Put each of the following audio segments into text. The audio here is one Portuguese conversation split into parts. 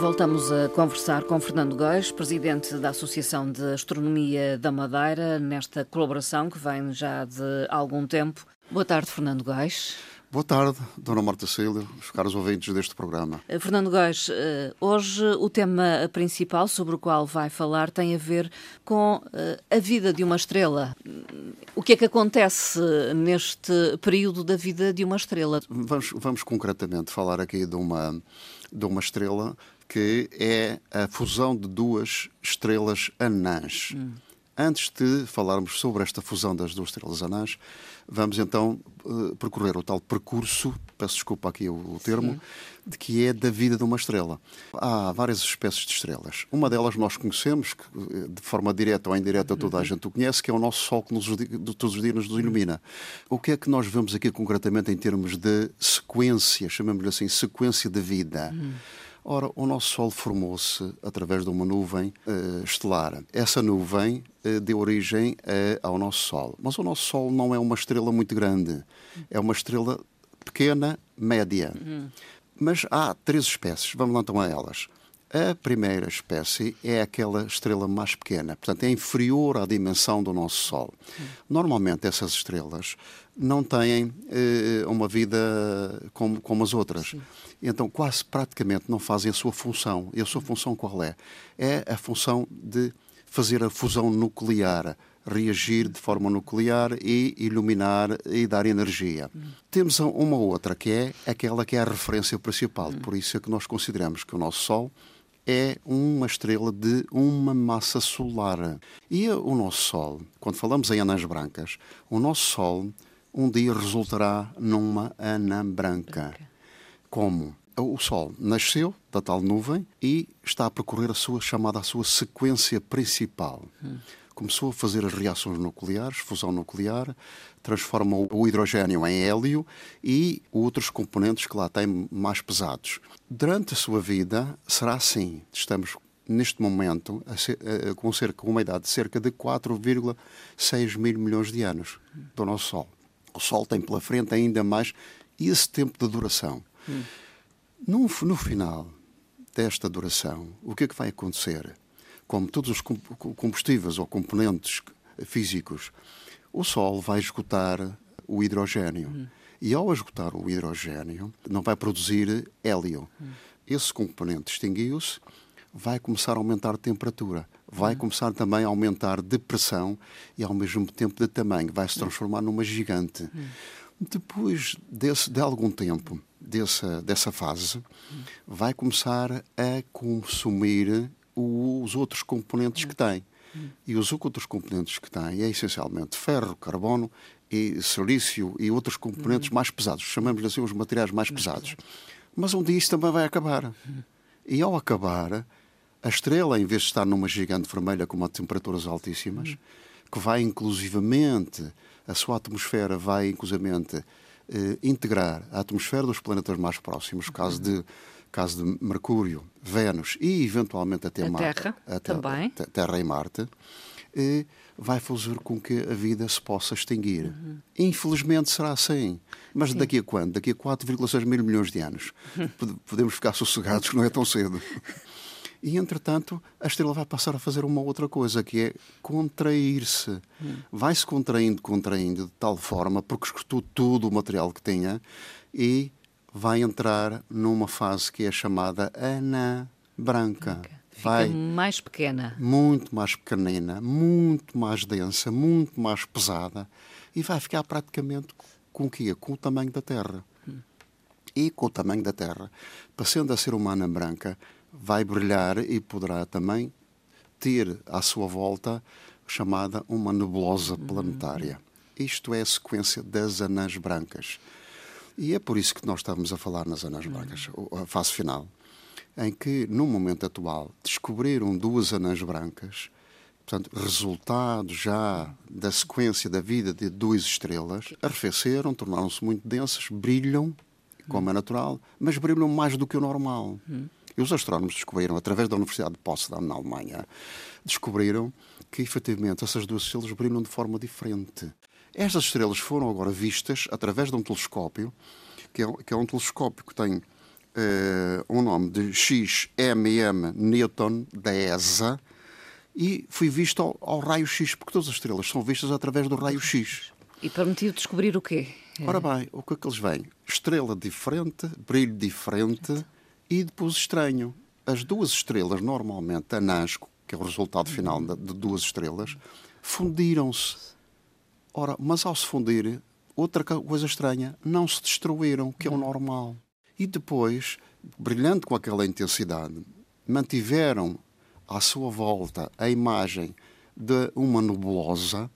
Voltamos a conversar com Fernando Góis, presidente da Associação de Astronomia da Madeira, nesta colaboração que vem já de algum tempo. Boa tarde, Fernando Góis. Boa tarde, Dona Marta Cília, os caros ouvintes deste programa. Eh, Fernando Góis, eh, hoje o tema principal sobre o qual vai falar tem a ver com eh, a vida de uma estrela. O que é que acontece neste período da vida de uma estrela? Vamos, vamos concretamente falar aqui de uma de uma estrela que é a fusão de duas estrelas anãs. Hum. Antes de falarmos sobre esta fusão das duas estrelas anãs, vamos então uh, percorrer o tal percurso, peço desculpa aqui o, o termo, Sim. de que é da vida de uma estrela. Há várias espécies de estrelas. Uma delas nós conhecemos, que, eh, de forma direta ou indireta toda a uhum. gente o conhece, que é o nosso Sol que nos, todos os dias nos ilumina. O que é que nós vemos aqui concretamente em termos de sequência, chamamos-lhe assim, sequência de vida? Uhum. Ora, o nosso Sol formou-se através de uma nuvem uh, estelar. Essa nuvem uh, deu origem uh, ao nosso Sol. Mas o nosso Sol não é uma estrela muito grande, é uma estrela pequena, média. Uhum. Mas há três espécies, vamos lá então a elas. A primeira espécie é aquela estrela mais pequena, portanto é inferior à dimensão do nosso Sol. Normalmente essas estrelas não têm eh, uma vida como, como as outras. Sim. Então quase praticamente não fazem a sua função. E a sua função qual é? É a função de fazer a fusão nuclear, reagir de forma nuclear e iluminar e dar energia. Hum. Temos uma outra que é aquela que é a referência principal. Hum. Por isso é que nós consideramos que o nosso Sol é uma estrela de uma massa solar. E o nosso Sol, quando falamos em anãs brancas, o nosso Sol um dia resultará numa anã branca. Como? O Sol nasceu da tal nuvem e está a percorrer a sua chamada a sua sequência principal. Hum começou a fazer as reações nucleares, fusão nuclear, transforma o hidrogênio em hélio e outros componentes que lá têm mais pesados. Durante a sua vida será assim. Estamos neste momento com cerca uma idade de cerca de 4,6 mil milhões de anos do nosso Sol. O Sol tem pela frente ainda mais esse tempo de duração. Hum. No, no final desta duração, o que é que vai acontecer? Como todos os combustíveis ou componentes físicos, o Sol vai esgotar o hidrogênio. Uhum. E ao esgotar o hidrogênio, não vai produzir hélio. Uhum. Esse componente extinguiu-se, vai começar a aumentar a temperatura, vai uhum. começar também a aumentar de pressão e ao mesmo tempo de tamanho, vai se transformar numa gigante. Depois desse, de algum tempo dessa, dessa fase, vai começar a consumir os outros componentes que tem. E os outros componentes que tem é essencialmente ferro, carbono e silício e outros componentes mais pesados. Chamamos assim os materiais mais pesados. Mas um dia isso também vai acabar. E ao acabar, a estrela, em vez de estar numa gigante vermelha com temperaturas altíssimas, que vai inclusivamente, a sua atmosfera vai inclusivamente eh, integrar a atmosfera dos planetas mais próximos, caso de caso de Mercúrio, Vênus e eventualmente até a Marte, Terra, a também. Terra e Marte, e vai fazer com que a vida se possa extinguir. Uhum. Infelizmente será assim. Mas Sim. daqui a quando? Daqui a 4,6 mil milhões de anos. Uhum. Podemos ficar sossegados não é tão cedo. E, entretanto, a estrela vai passar a fazer uma outra coisa, que é contrair-se. Uhum. Vai-se contraindo, contraindo, de tal forma, porque escutou todo o material que tinha, e vai entrar numa fase que é chamada anã branca. Vai mais pequena. Muito mais pequenina, muito mais densa, muito mais pesada e vai ficar praticamente com o quê? Com o tamanho da Terra. Hum. E com o tamanho da Terra, passando a ser uma anã branca, vai brilhar e poderá também ter à sua volta chamada uma nebulosa uhum. planetária. Isto é a sequência das anãs brancas. E é por isso que nós estamos a falar nas Anãs Brancas, a fase final, em que, no momento atual, descobriram duas anãs brancas portanto, resultado já da sequência da vida de duas estrelas, arrefeceram, tornaram-se muito densas, brilham, como é natural, mas brilham mais do que o normal. E os astrónomos descobriram, através da Universidade de Potsdam, na Alemanha, descobriram que, efetivamente, essas duas estrelas brilham de forma diferente. Estas estrelas foram agora vistas através de um telescópio, que é, que é um telescópio que tem uh, um nome de XMM Newton, da ESA, e foi visto ao, ao raio-x, porque todas as estrelas são vistas através do raio-x. E permitiu descobrir o quê? Ora bem, o que é que eles veem? Estrela diferente, brilho diferente e depois estranho. As duas estrelas, normalmente, anãs, que é o resultado final de, de duas estrelas, fundiram-se. Ora, mas ao se fundir, outra coisa estranha, não se destruíram, que é o normal. E depois, brilhando com aquela intensidade, mantiveram à sua volta a imagem de uma nebulosa,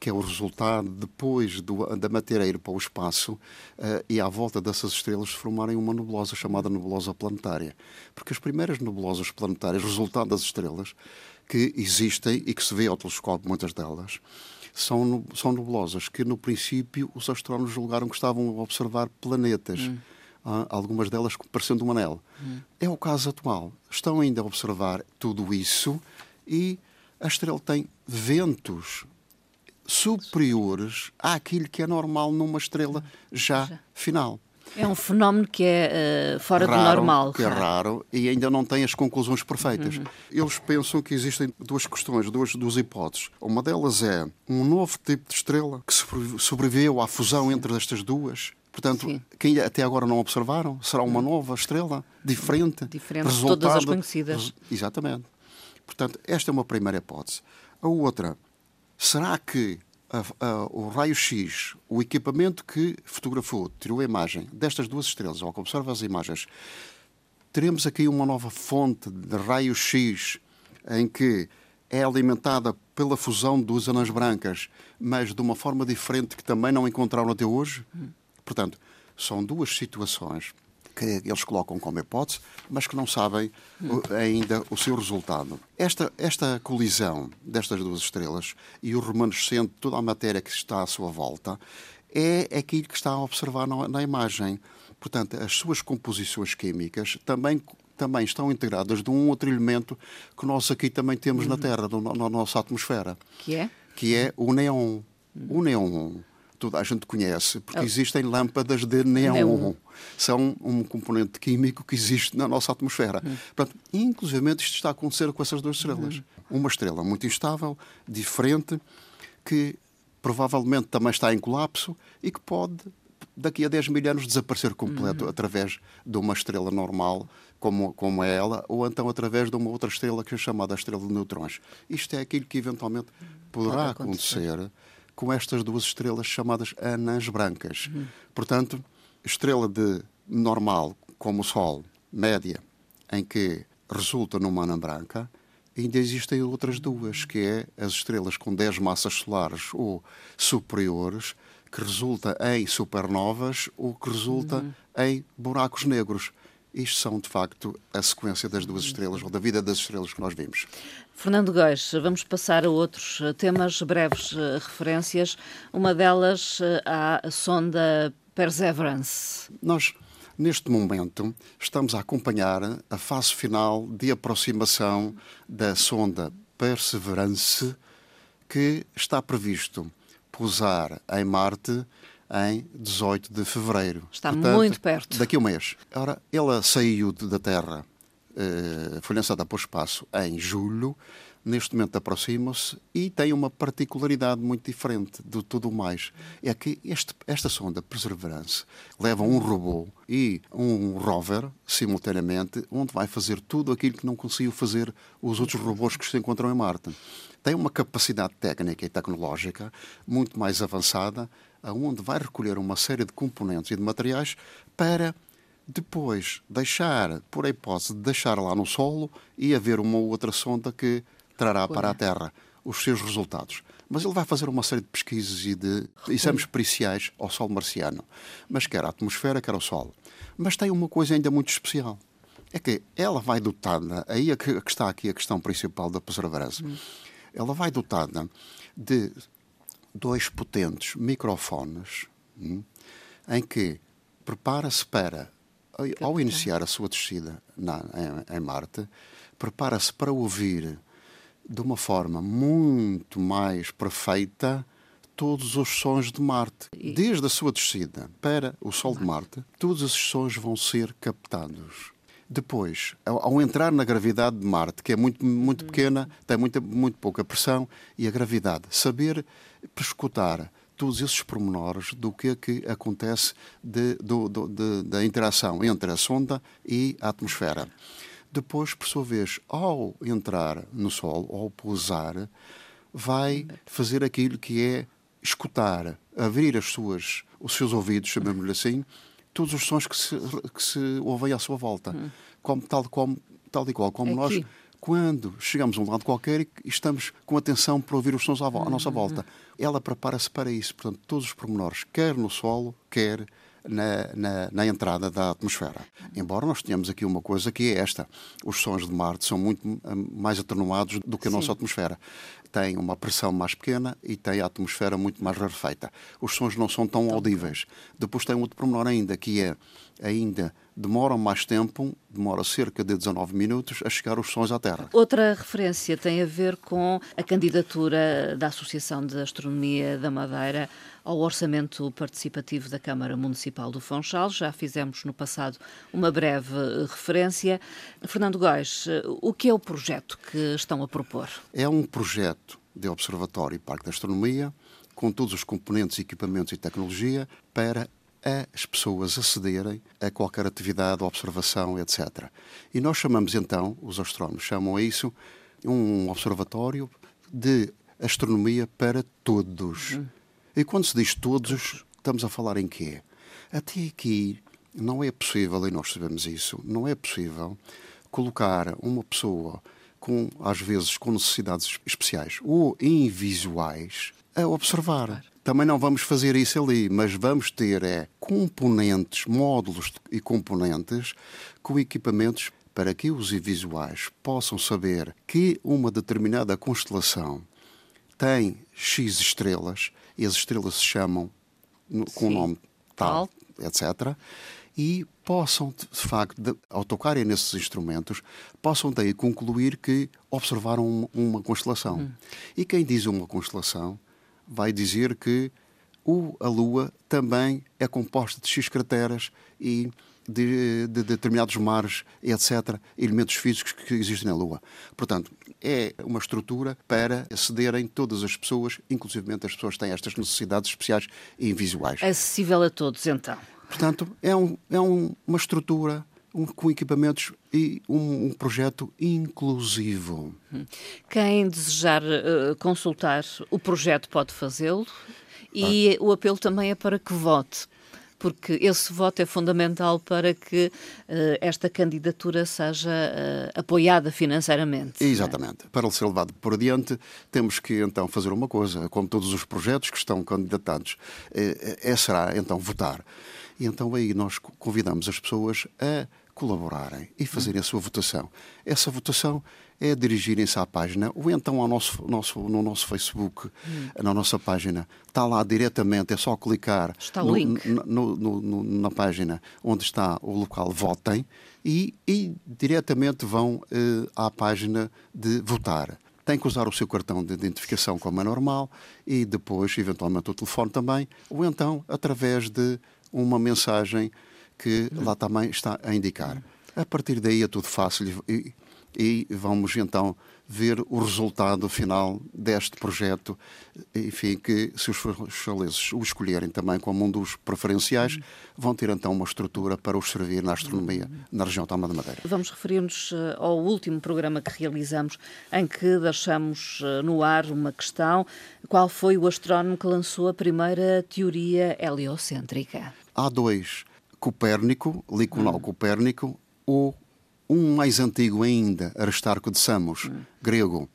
que é o resultado depois do, da matéria ir para o espaço uh, e à volta dessas estrelas formarem uma nebulosa chamada nebulosa planetária. Porque as primeiras nebulosas planetárias, resultado das estrelas, que existem e que se vê ao telescópio, muitas delas, são, são nebulosas que, no princípio, os astrónomos julgaram que estavam a observar planetas. Hum. Uh, algumas delas parecendo um anel. Hum. É o caso atual. Estão ainda a observar tudo isso e a estrela tem ventos superiores àquilo que é normal numa estrela já, já. final. É um fenómeno que é uh, fora raro, do normal. Que é raro e ainda não tem as conclusões perfeitas. Uhum. Eles pensam que existem duas questões, duas, duas hipóteses. Uma delas é um novo tipo de estrela que sobreviveu à fusão entre estas duas. Portanto, Sim. quem até agora não observaram, será uma nova estrela, diferente. Diferente de todas as conhecidas. Exatamente. Portanto, esta é uma primeira hipótese. A outra, será que a, a, o raio-x, o equipamento que fotografou, tirou a imagem destas duas estrelas, ao que observa as imagens, teremos aqui uma nova fonte de raio-x em que é alimentada pela fusão duas anãs brancas, mas de uma forma diferente que também não encontraram até hoje? Portanto, são duas situações que eles colocam como hipótese, mas que não sabem ainda o seu resultado. Esta, esta colisão destas duas estrelas e o remanescente, toda a matéria que está à sua volta, é aquilo que está a observar na, na imagem. Portanto, as suas composições químicas também também estão integradas de um outro elemento que nós aqui também temos uhum. na Terra, no, na nossa atmosfera. Que é? Que é o neon. Uhum. O neon toda a gente conhece, porque oh. existem lâmpadas de neon. neon. São um componente químico que existe na nossa atmosfera. Hum. Portanto, inclusive isto está a acontecer com essas duas estrelas. Hum. Uma estrela muito instável, diferente, que provavelmente também está em colapso e que pode, daqui a 10 mil anos, desaparecer completo hum. através de uma estrela normal, como, como é ela, ou então através de uma outra estrela que é chamada estrela de neutrões. Isto é aquilo que eventualmente poderá pode acontecer, acontecer com estas duas estrelas chamadas anãs brancas. Uhum. Portanto, estrela de normal, como o Sol, média, em que resulta numa anã branca, ainda existem outras duas, que é as estrelas com 10 massas solares ou superiores, que resulta em supernovas ou que resulta uhum. em buracos negros. Isto são, de facto, a sequência das duas estrelas, ou da vida das estrelas que nós vimos. Fernando Góis, vamos passar a outros temas, breves uh, referências. Uma delas uh, à sonda Perseverance. Nós, neste momento, estamos a acompanhar a fase final de aproximação da sonda Perseverance, que está previsto pousar em Marte em 18 de fevereiro. Está Portanto, muito perto. Daqui a um mês. Ora, ela saiu da Terra, eh, foi lançada para o espaço em julho, neste momento aproxima-se e tem uma particularidade muito diferente de tudo mais. É que este, esta sonda Perseverance leva um robô e um rover simultaneamente, onde vai fazer tudo aquilo que não conseguiu fazer os outros robôs que se encontram em Marte. Tem uma capacidade técnica e tecnológica muito mais avançada aonde vai recolher uma série de componentes e de materiais para depois deixar, por hipótese de deixar lá no solo e haver uma outra sonda que trará para a Terra os seus resultados. Mas ele vai fazer uma série de pesquisas e de exames periciais ao Sol marciano, mas quer a atmosfera, quer o Sol. Mas tem uma coisa ainda muito especial. É que ela vai dotada, aí é que está aqui a questão principal da Perseverance. Hum. ela vai dotada de dois potentes microfones hum, em que prepara-se para, ao iniciar a sua descida na, em, em Marte, prepara-se para ouvir de uma forma muito mais perfeita todos os sons de Marte. Desde a sua descida para o Sol de Marte, todos esses sons vão ser captados. Depois, ao, ao, entrar na gravidade de Marte, que é muito, muito pequena, tem muita, muito pouca pressão, e a gravidade, saber escutar todos esses pormenores do que é que acontece de, do, do, de, da interação entre a sonda e a atmosfera. Depois, por sua vez, ao entrar no Sol, ao pousar, vai fazer aquilo que é escutar, abrir as suas, os seus ouvidos, chamemos-lhe assim, todos os sons que se, que se ouvem à sua volta. Hum. Como, tal, como, tal e qual como nós, quando chegamos a um lado qualquer e estamos com atenção para ouvir os sons à, à nossa volta. Ela prepara-se para isso. Portanto, todos os pormenores, quer no solo, quer na, na, na, entrada da atmosfera. Embora nós tenhamos aqui uma coisa que é esta: os sons de Marte são muito hum, mais atenuados do que a Sim. nossa atmosfera tem uma pressão mais pequena e tem a atmosfera muito mais rarefeita. Os sons não são tão audíveis. Depois tem outro pormenor ainda, que é ainda demoram mais tempo, demora cerca de 19 minutos a chegar os sons à Terra. Outra referência tem a ver com a candidatura da Associação de Astronomia da Madeira ao orçamento participativo da Câmara Municipal do Funchal. Já fizemos no passado uma breve referência. Fernando Góis, o que é o projeto que estão a propor? É um projeto de Observatório e Parque da Astronomia com todos os componentes, equipamentos e tecnologia para as pessoas acederem a qualquer atividade, observação, etc. E nós chamamos então, os astrónomos chamam a isso, um observatório de astronomia para todos. Uhum. E quando se diz todos, estamos a falar em quê? Até aqui não é possível, e nós sabemos isso, não é possível colocar uma pessoa com, às vezes, com necessidades especiais ou invisuais a observar. Também não vamos fazer isso ali, mas vamos ter é, componentes, módulos e componentes com equipamentos para que os invisuais possam saber que uma determinada constelação tem X estrelas, e as estrelas se chamam com o nome tal, tal, etc. E possam, de facto, de, ao tocarem nesses instrumentos, possam daí concluir que observaram uma, uma constelação. Hum. E quem diz uma constelação vai dizer que o, a Lua também é composta de X crateras e de, de, determinados mares, etc., elementos físicos que existem na Lua. Portanto, é uma estrutura para acederem todas as pessoas, inclusive as pessoas que têm estas necessidades especiais e invisuais. Acessível a todos, então. Portanto, é, um, é um, uma estrutura um, com equipamentos e um, um, projeto inclusivo. Quem desejar uh, consultar o projeto pode fazê-lo e ah. o apelo também é para que vote. Porque esse voto é fundamental para que uh, esta candidatura seja uh, apoiada financeiramente. Exatamente. É? Para ser levado por adiante, temos que então fazer uma coisa, como todos os projetos que estão candidatados, é, será então votar. E então aí nós convidamos as pessoas a colaborarem e fazerem a sua votação. Essa votação é dirigirem-se à página ou então ao nosso, nosso, no nosso Facebook, hum. na nossa página. Está lá diretamente, é só clicar no, no, no, na página onde está o local Votem e, e diretamente vão eh, à página de votar tem que usar o seu cartão de identificação como é normal e depois, eventualmente, o telefone também, ou então através de uma mensagem que lá também está a indicar. A partir daí é tudo fácil e, e vamos então ver o resultado final deste projeto, enfim, que se os chaleses o escolherem também como um dos preferenciais, vão ter então uma estrutura para os servir na astronomia na região Tama da Madeira. Vamos referir-nos eh, ao último programa que realizamos, em que deixamos eh, no ar uma questão. Qual foi o astrónomo que lançou a primeira teoria heliocêntrica? Há dois. Copérnico, Liconau hum. Copérnico, ou um mais antigo ainda, Aristarco de Samos, hum. grego.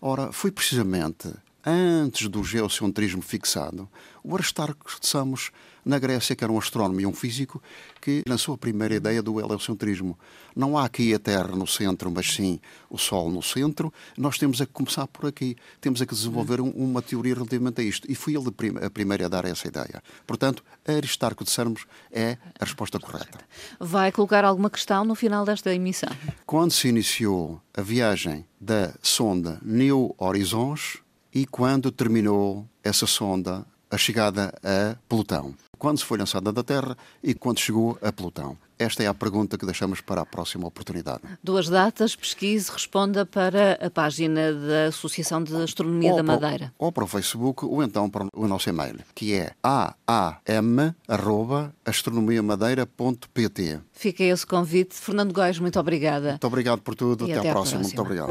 Ora, foi precisamente antes do geocentrismo fixado, o Aristarco de Samos, na Grécia, que era um astrónomo e um físico, que lançou a primeira ideia do heliocentrismo. Não há aqui a Terra no centro, mas sim o Sol no centro. Nós temos a começar por aqui. Temos a que desenvolver um, uma teoria relativamente a isto. E foi ele a primeira a dar essa ideia. Portanto, Aristarco de Samos é a resposta correta. Vai colocar alguma questão no final desta emissão? Quando se iniciou a viagem da sonda New Horizons, e quando terminou essa sonda a chegada a Plutão. Quando se foi lançada da Terra e quando chegou a Plutão? Esta é a pergunta que deixamos para a próxima oportunidade. Duas datas, pesquise, responda para a página da Associação de Astronomia ou da Madeira. Para, ou para o Facebook, ou então para o nosso e-mail, que é aam.astronomiamadeira.pt. Fica esse convite. Fernando Góes, muito obrigada. Muito obrigado por tudo. Até, até, à próxima. próxima. Muito obrigado.